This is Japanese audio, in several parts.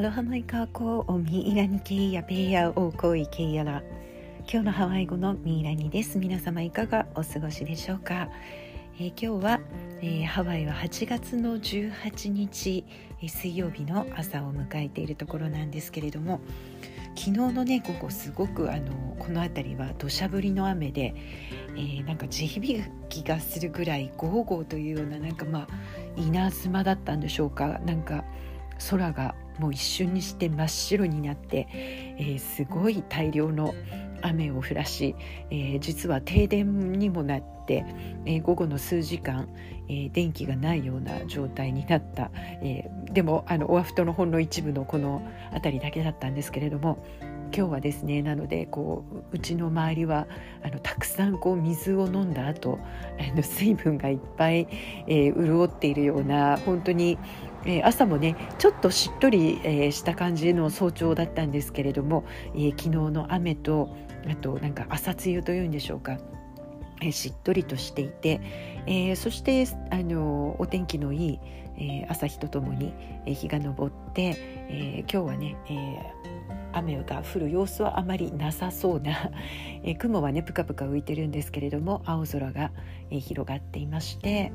アロハマイカーコーおミイラニケイヤペイヤオーコイケイヤラ今日のハワイ語のミイラニです。皆様いかがお過ごしでしょうか、えー、今日は、えー、ハワイは8月の18日、えー、水曜日の朝を迎えているところなんですけれども昨日のね午後すごくあのこの辺りは土砂降りの雨で、えー、なんか地響きがするぐらいゴーゴーというようななんかまあ稲妻だったんでしょうか？なんか空がもう一瞬にして真っ白になって、えー、すごい大量の雨を降らし、えー、実は停電にもなって、えー、午後の数時間、えー、電気がないような状態になった、えでもあのオアフトのほんの一部のこの辺りだけだったんですけれども今日はですねなのでこううちの周りはあのたくさんこう水を飲んだ後あの水分がいっぱい、え潤っているような本当にえー、朝もねちょっとしっとり、えー、した感じの早朝だったんですけれども、えー、昨日の雨とあとなんか朝露というんでしょうか、え、しっとりとしていて、えー、そしてあのお天気のいい、えー、朝日とともに、えー、日が昇って、えー、今日はね、え雨が降る様子はあまりなさそうな、え雲はねぷかぷか浮いてるんですけれども青空が、え広がっていまして、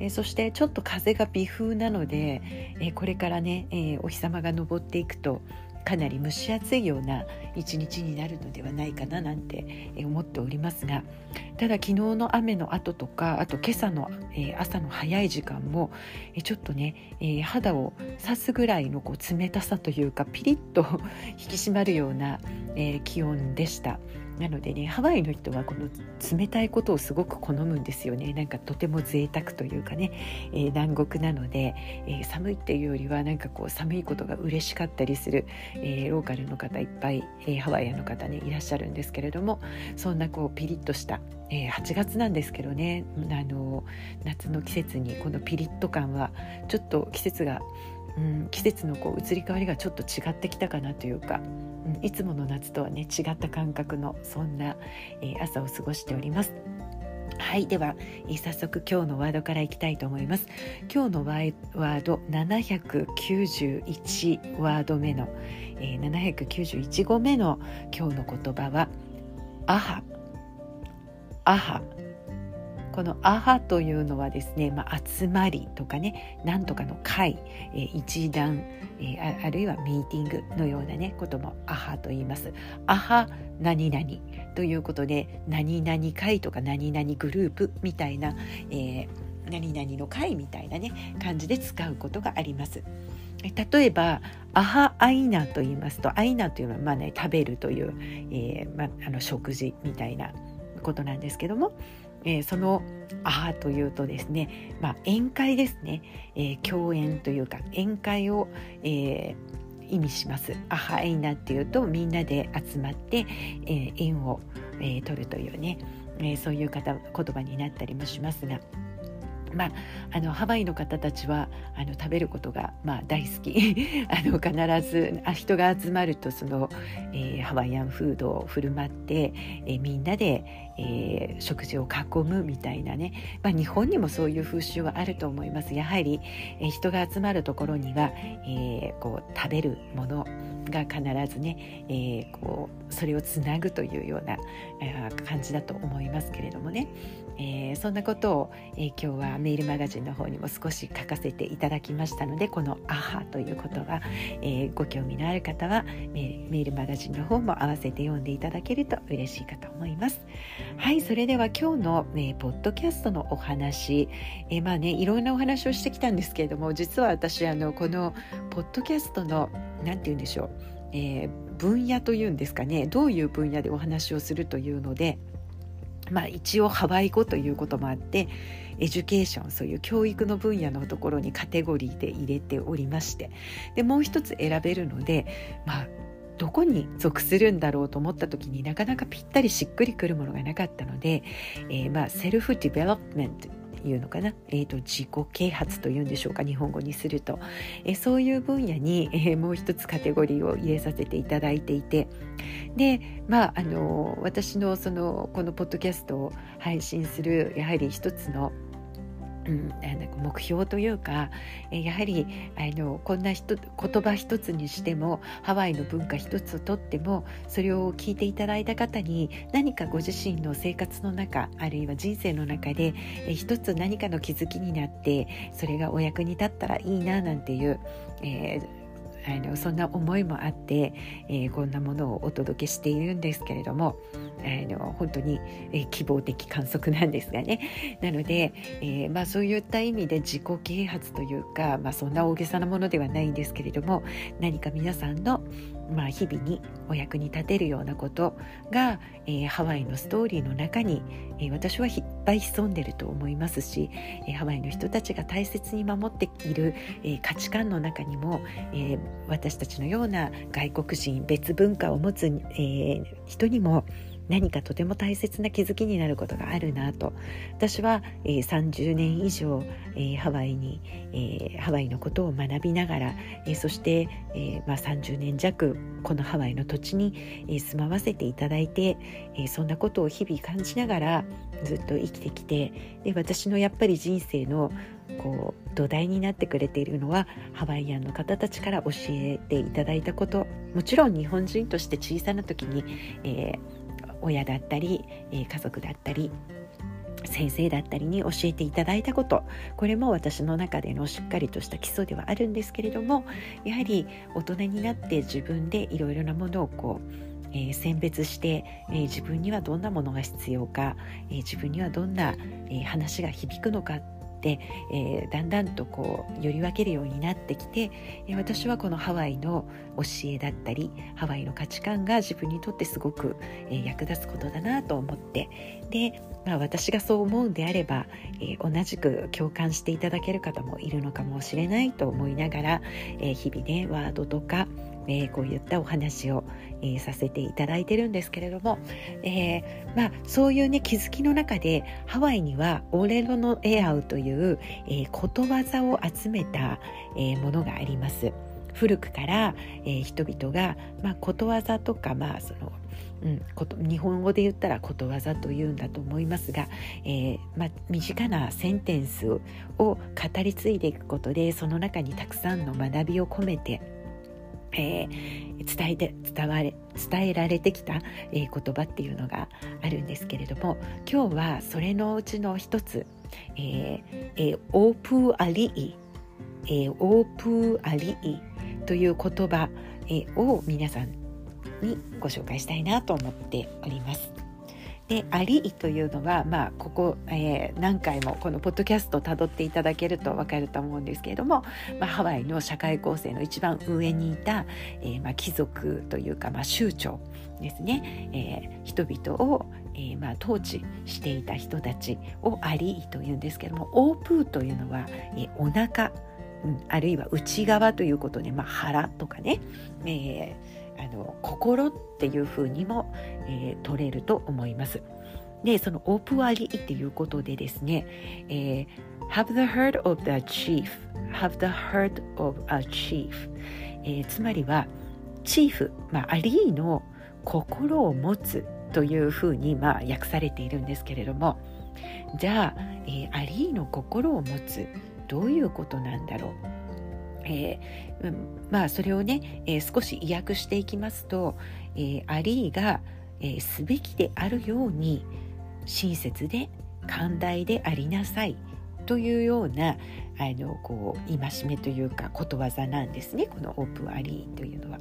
えそしてちょっと風が微風なので、えこれからね、えお日様が昇っていくとかなり蒸し暑いような一日になるのではないかななんて思っておりますがただ昨日の雨の後とかあと今朝の、え朝の早い時間も、えちょっとね、え肌を刺すぐらいのこう冷たさというかピリッと 引き締まるような、え気温でした。なのでねハワイの人はこの冷たいことをすごく好むんですよね。なんかとても贅沢というかね、えー、南国なので、えー、寒いっていうよりはなんかこう寒いことが嬉しかったりする、えー、ローカルの方いっぱい、えハワイアの方ねいらっしゃるんですけれどもそんなこうピリッとした、え8月なんですけどねあの夏の季節にこのピリッと感はちょっと季節がうん、季節のこう移り変わりがちょっと違ってきたかなというか、うん、いつもの夏とはね違った感覚のそんな、えー、朝を過ごしております。はいでは、えー、早速今日のワードからいきたいと思います。今日のワード791ワード目の、えー、791語目の今日の言葉はアハ。アハ。この「アハ」というのはですね、まあ、集まりとかねなんとかの会、えー、一団、えー、あるいはミーティングのようなねことも「アハ」と言います。アハ何々ということで何々会とか何々グループみたいな、えー、何々の会みたいなね感じで使うことがあります。例えば「アハアイナ」と言いますと「アイナ」というのはまあ、ね、食べるという、えーまあ、あの食事みたいなことなんですけどもえー、その「あ」というとですね、まあ、宴会ですね、えー、共演というか宴会を、えー、意味します。アハエイナっていうとみんなで集まって、え、縁を、え、取るというね、え、そういう方言葉になったりもしますが。まあ、あのハワイの方たちはあの食べることが、まあ、大好き。あの必ずあ人が集まるとその、えー、ハワイアンフードを振る舞って、えー、みんなで、えー、食事を囲むみたいなね、まあ、日本にもそういう風習はあると思います。やはり、えー、人が集まるところには、えー、こう食べるものが必ずね、えー、こうそれをつなぐというような、えー、感じだと思いますけれどもね、えー、そんなことを、えー、今日はメールマガジンの方にも少し書かせていただきましたのでこの「アハ」という言葉、えー、ご興味のある方はメールマガジンの方も合わせて読んでいただけると嬉しいかと思います。はいそれでは今日の、えー、ポッドキャストのお話、えー、まあねいろんなお話をしてきたんですけれども実は私あのこのポッドキャストの何て言うんでしょう、えー、分野というんですかねどういう分野でお話をするというのでまあ、一応ハワイ語ということもあって education そういう教育の分野のところにカテゴリーで入れておりましてでもう一つ選べるのでまあどこに属するんだろうと思った時になかなかぴったりしっくりくるものがなかったので、えー、まあ self development いうのかな、えーと、自己啓発というんでしょうか？日本語にすると、えー、そういう分野に、えー、もう一つカテゴリーを入れさせていただいていて。でまああの私のそのこのポッドキャストを配信するやはり一つのうん、あの目標というかやはりあのこんな人言葉一つにしてもハワイの文化一つとってもそれを聞いていただいた方に何かご自身の生活の中あるいは人生の中で一つ何かの気づきになってそれがお役に立ったらいいななんていう、えーあのそんな思いもあって、えー、こんなものをお届けしているんですけれどもあの本当に、えー、希望的観測なんですがね。なので、えー、まあ、そういった意味で自己啓発というか、まあ、そんな大げさなものではないんですけれども何か皆さんのまあ、日々にお役に立てるようなことが、えー、ハワイのストーリーの中に、えー、私はいっぱい潜んでると思いますし、えー、ハワイの人たちが大切に守っている、え価値観の中にも、え私たちのような外国人別文化を持つ、え人にも何かとても大切な気づきになることがあるなと。私は、えー、30年以上、えー、ハワイに、えー、ハワイのことを学びながら、えー、そして、えーまあ、30年弱このハワイの土地に、えー、住まわせていただいて、えー、そんなことを日々感じながらずっと生きてきてで私のやっぱり人生のこう土台になってくれているのはハワイアンの方たちから教えていただいたこと。もちろん日本人として小さな時に、えー、親だったり、え家族だったり先生だったりに教えていただいたこと。これも私の中でのしっかりとした基礎ではあるんですけれどもやはり大人になって自分でいろいろなものをこうえー、選別して、えー、自分にはどんなものが必要か、えー、自分にはどんな、え話が響くのか、えー、だんだんとこうより分けるようになってきて、えー、私はこのハワイの教えだったりハワイの価値観が自分にとってすごく、えー、役立つことだなと思って。で、まあ、私がそう思うんであれば、え同じく共感していただける方もいるのかもしれないと思いながら、え日々ねワードとかえー、こういったお話を、えー、させていただいてるんですけれども、えー、まあ、そういうね気づきの中でハワイにはオレロのエアウという、えことわざを集めた、えものがあります。古くから、え人々が、まあ、ことわざとか、まあ、そのうん、こと日本語で言ったらことわざというんだと思いますが、えーまあ、身近なセンテンスを語り継いでいくことでその中にたくさんの学びを込めてえー、伝えて伝われ伝えられてきた、えー、言葉っていうのがあるんですけれども今日はそれのうちの一つ、えー、ʻōpū aliʻi、えー、ʻōpū aliʻi という言葉、え、を皆さんにご紹介したいなと思っております。で aliʻi というのは、まあ、ここ、えー、何回もこのポッドキャストをたどっていただけると分かると思うんですけれども、まあ、ハワイの社会構成の一番上にいた、えーまあ、貴族というか、まあ、酋長ですね、えー、人々を、えーまあ、統治していた人たちをアリーというんですけどもオープーというのは、えー、お腹、うん、あるいは内側ということで、まあ、腹とかね、えーあの心っていうふうにも、えー、取れると思います。でそのオープアリっていうことでですね、えー、have the heart of the chief have the heart of a chief、えー、つまりはチーフ、まあ、アリーの心を持つというふうに、まあ、訳されているんですけれどもじゃあ、えー、アリーの心を持つどういうことなんだろう？えー、まあそれをね、えー、少し意訳していきますと、えー、アリーが、えすべきであるように親切で寛大でありなさいというようなあのこう戒めというかことわざなんですねこのオープンアリーというのは。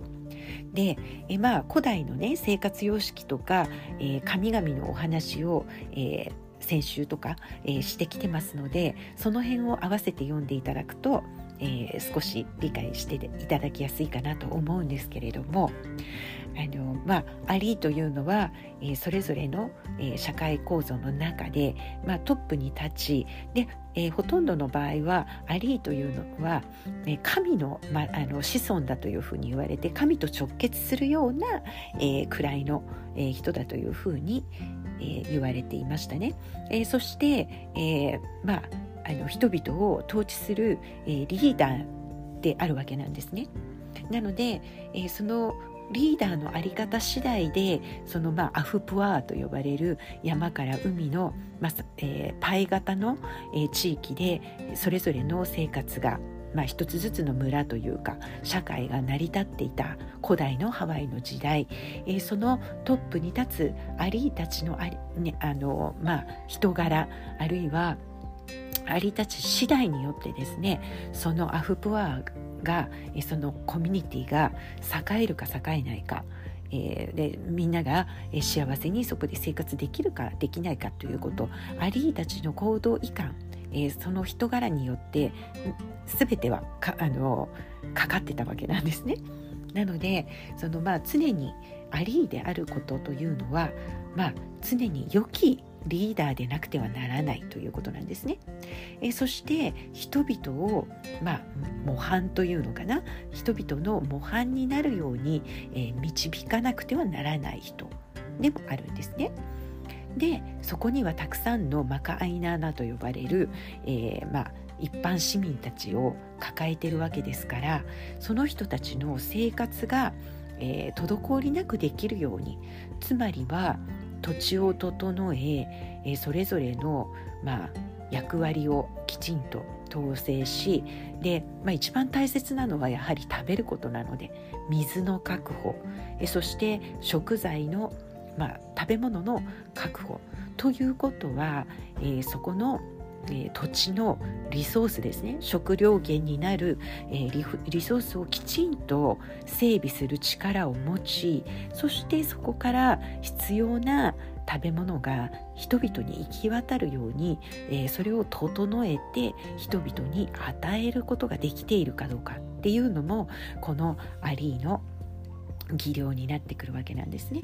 でえまあ古代のね生活様式とか、え神々のお話を、え先週とか、えしてきてますのでその辺を合わせて読んでいただくとえー、少し理解していただきやすいかなと思うんですけれどもあの、まあ、アリーというのは、えー、それぞれの、えー、社会構造の中で、まあ、トップに立ちで、え、ほとんどの場合はアリーというのは、え神の,、まあ、の子孫だというふうに言われて神と直結するような、え位の、え人だというふうに、え言われていましたね。えそして、えまああの人々を統治する、えー、リーダーであるわけなんですね。なので、えー、そのリーダーの在り方次第でそのまあアフプワーと呼ばれる山から海の、まあえー、パイ型の、えー、地域でそれぞれの生活がまあ、一つずつの村というか社会が成り立っていた古代のハワイの時代、えー、そのトップに立つアリーたちのあり、ねあのまあ、人柄あるいはあり立ち次第によってですねそのアフプアがそのコミュニティが栄えるか栄えないかえー、でみんなが幸せにそこで生活できるかできないかということアリーたちの行動いかん、えー、その人柄によって全てはかあのかかってたわけなんですね。なのでそのまあ常にアリーであることというのは、まあ、常に良きリーダーでなくてはならないということなんですね。えそして人々を、まあ、模範というのかな人々の模範になるように、え導かなくてはならない人でもあるんですね。でそこにはたくさんのマカアイナーナと呼ばれる、えー、まあ一般市民たちを抱えてるわけですからその人たちの生活が、えー、滞りなくできるようにつまりは土地を整ええそれぞれの、まあ、役割をきちんと統制しで、まあ、一番大切なのはやはり食べることなので水の確保えそして食材の、まあ、食べ物の確保ということは、えー、そこのえー、土地のリソースですね。食料源になる、えー、リリソースをきちんと整備する力を持ちそしてそこから必要な食べ物が人々に行き渡るように、えー、それを整えて人々に与えることができているかどうかっていうのもこのアリーの技量になってくるわけなんですね。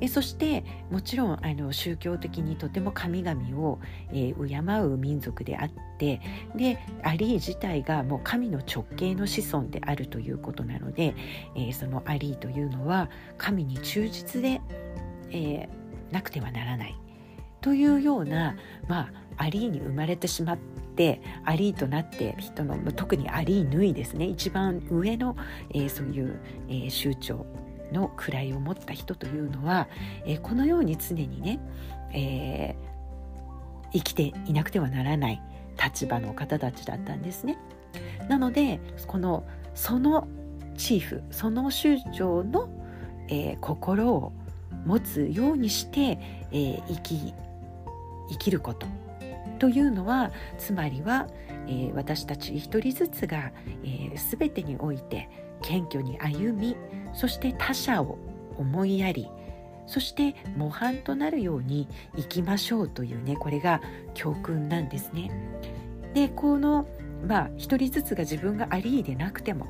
えそしてもちろんあの宗教的にとても神々を、えー、敬う民族であってでアリー自体がもう神の直系の子孫であるということなので、えー、そのアリーというのは神に忠実で、えー、なくてはならない。というような、まあ、アリーに生まれてしまってアリーとなって人の特にアリーヌイですね。一番上の、えー、そういう、えー、州長の位を持った人というのは、えー、このように常にね、えー、生きていなくてはならない立場の方たちだったんですね。なのでこのそのチーフその州長の、えー、心を持つようにして、え、生き生きることというのはつまりは、えー、私たち一人ずつが、えー、全てにおいて謙虚に歩みそして他者を思いやりそして模範となるように生きましょうというねこれが教訓なんですね。でこのまあ一人ずつが自分がアリーでなくても、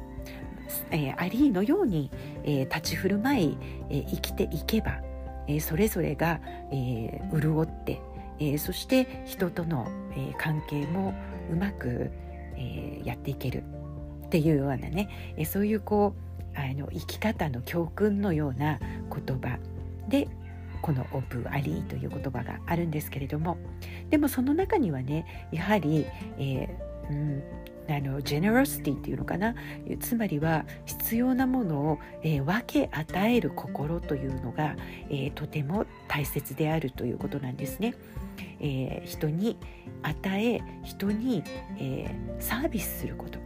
えー、アリーのように、えー、立ち振る舞い、えー、生きていけば、えそれぞれが、えー潤って、えそして人との、え関係もうまく、えやっていけるっていうようなね、えそういうこうあの生き方の教訓のような言葉でこのオブアリーという言葉があるんですけれどもでもその中にはねやはり、えーうん、あのジェネロシティっていうのかなつまりは必要なものを、えー、分け与える心というのが、えー、とても大切であるということなんですね。えー、人に与え人に、えサービスすること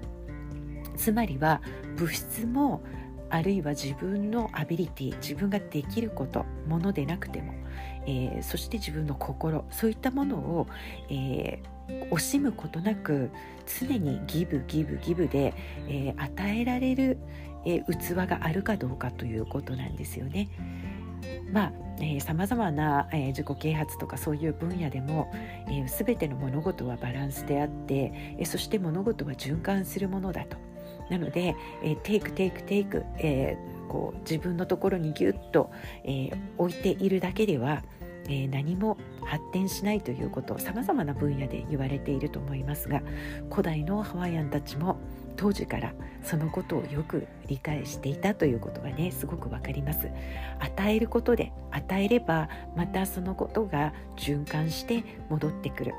つまりは物質もあるいは自分のアビリティ自分ができることものでなくても、えー、そして自分の心そういったものを、えー、惜しむことなく常にギブギブギブで、えー、与えられる、え器があるかどうかということなんですよね。まあさまざまな、えー、自己啓発とかそういう分野でも、えー、全ての物事はバランスであって、えー、そして物事は循環するものだと。なので、えー、 take take take、えー、こう自分のところにギュッと、えー、置いているだけでは、えー、何も発展しないということさまざまな分野で言われていると思いますが古代のハワイアンたちも当時からそのことをよく理解していたということがねすごくわかります。与えることで与えればまたそのことが循環して戻ってくる。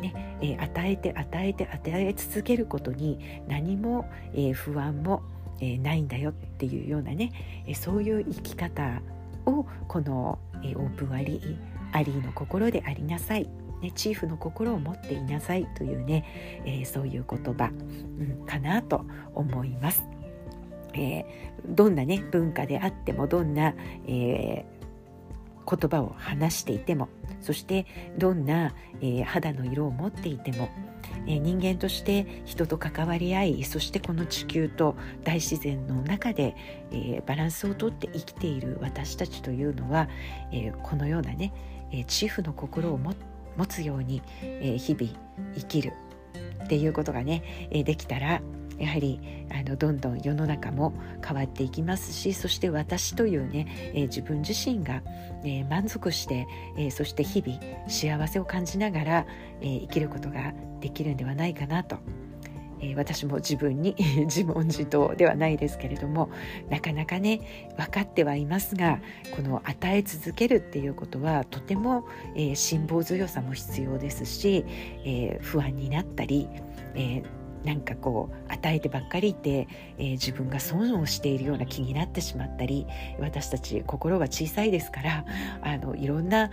ねえー、与えて与えて与え続けることに何も、えー、不安も、えー、ないんだよっていうようなね、えそういう生き方をこの、えオープンアリーアリーの心でありなさい。ね、チーフの心を持っていなさいというね、えー、そういう言葉、うん、かなと思います。えー、どんなね文化であってもどんな、えー、言葉を話していてもそしてどんな、えー、肌の色を持っていても、えー、人間として人と関わり合いそしてこの地球と大自然の中で、えー、バランスをとって生きている私たちというのは、えー、このようなね、えー、チーフの心を持って持つように、え、日々生きるっていうことがね、え、できたらやはりあのどんどん世の中も変わっていきますしそして私というね、えー、自分自身が、えー、満足して、えー、そして日々幸せを感じながら、え生きることができるんではないかなとえー、私も自分に 自問自答ではないですけれどもなかなかね分かってはいますがこの与え続けるっていうことはとても、えー、辛抱強さも必要ですし、えー、不安になったり、えなんかこう与えてばっかりいて、えー、自分が損をしているような気になってしまったり私たち心は小さいですからあのいろんな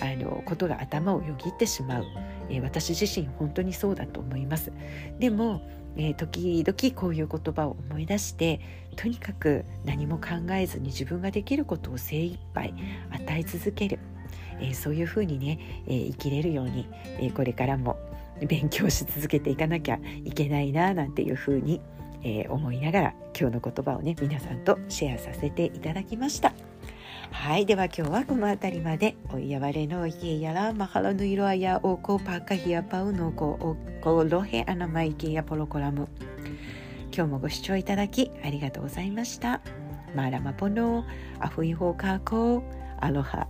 あのことが頭をよぎってしまう、えー、私自身本当にそうだと思います。でも、えー、時々こういう言葉を思い出してとにかく何も考えずに自分ができることを精一杯与え続ける、えー、そういうふうにね、え生きれるように、えこれからも勉強し続けていかなきゃいけないななんていうふうに、え思いながら今日の言葉をね皆さんとシェアさせていただきました。はい、では今日はこの辺りまで。おいやわれの家やら、マハラの色あやおこパカヒアパウのこおこロヘアナマイケやポロコラム。今日もご視聴いただきありがとうございました。マラマポノアフイホーカーコーアロハ。